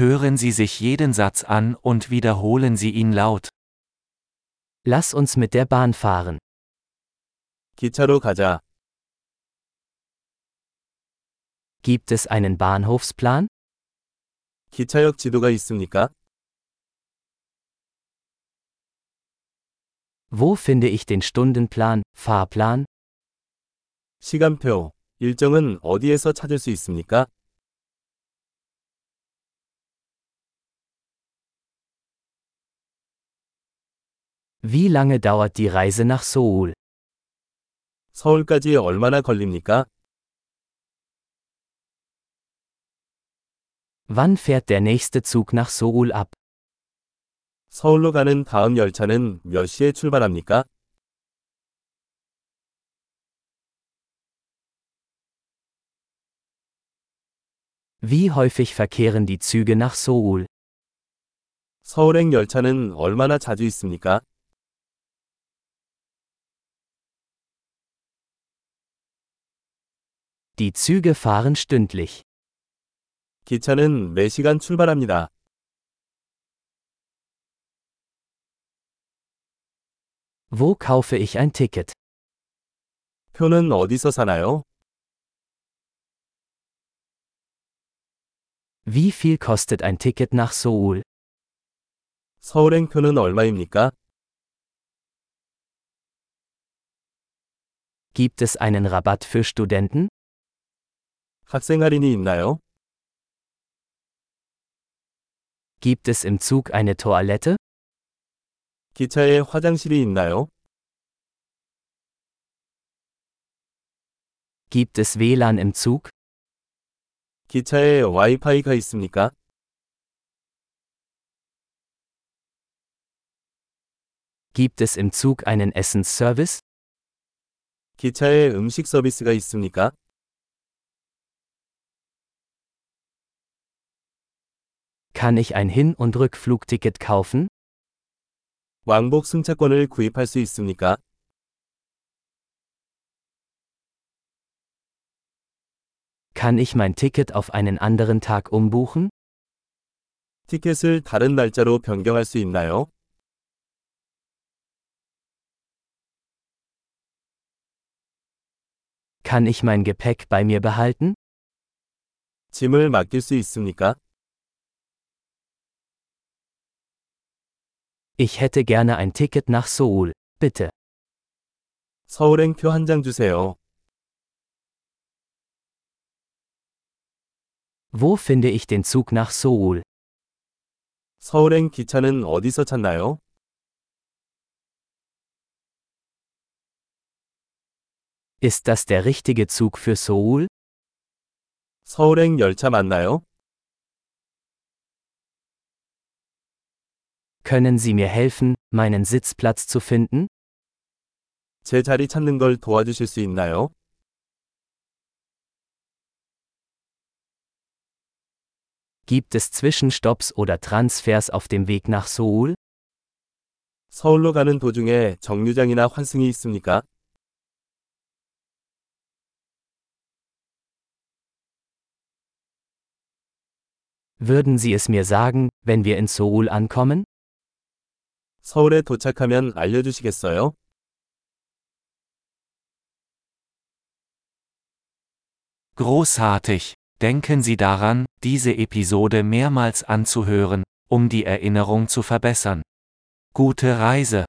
Hören Sie sich jeden Satz an und wiederholen Sie ihn laut. Lass uns mit der Bahn fahren. 기차로 가자. Gibt es einen Bahnhofsplan? 기차역 지도가 있습니까? Wo finde ich den Stundenplan, Fahrplan? 시간표, 일정은 어디에서 찾을 수 있습니까? Wie lange dauert die Reise nach Seoul? 서울까지 얼마나 걸립니까? Wann fährt der nächste Zug nach Seoul ab? 서울로 가는 다음 열차는 몇 시에 출발합니까? Wie häufig verkehren die Züge nach Seoul? 서울행 열차는 얼마나 자주 있습니까? Die Züge fahren stündlich. 기차는 매시간 출발합니다. Wo kaufe ich ein Ticket? 표는 어디서 사나요? Wie viel kostet ein Ticket nach Seoul? 서울행 표는 얼마입니까? Gibt es einen Rabatt für Studenten? 학생 할인이 있나요? Gibt es im Zug eine Toilette? 기차에 화장실이 있나요? Gibt es WLAN im Zug? 기차에 와이파이가 있습니까? Gibt es im Zug einen Essensservice? 기차에 음식 서비스가 있습니까? Kann ich ein Hin- und Rückflugticket kaufen? 왕복 승차권을 구입할 수 있습니까? Kann ich mein Ticket auf einen anderen Tag umbuchen? 티켓을 다른 날짜로 변경할 수 있나요? Kann ich mein Gepäck bei mir behalten? 짐을 맡길 수 있습니까? Ich hätte gerne ein Ticket nach Seoul, bitte. 서울행 표 한 장 주세요. Wo finde ich den Zug nach Seoul? 서울행 기차는 어디서 찾나요? Ist das der richtige Zug für Seoul? 서울행 열차 맞나요? Können Sie mir helfen, meinen Sitzplatz zu finden? 제 자리 찾는 걸 도와주실 수 있나요? Gibt es Zwischenstopps oder Transfers auf dem Weg nach Seoul? 서울로 가는 도중에 정류장이나 환승이 있습니까? Würden Sie es mir sagen, wenn wir in Seoul ankommen? 서울에 도착하면 알려주시겠어요? Großartig! Denken Sie daran, diese Episode mehrmals anzuhören, um die Erinnerung zu verbessern. Gute Reise!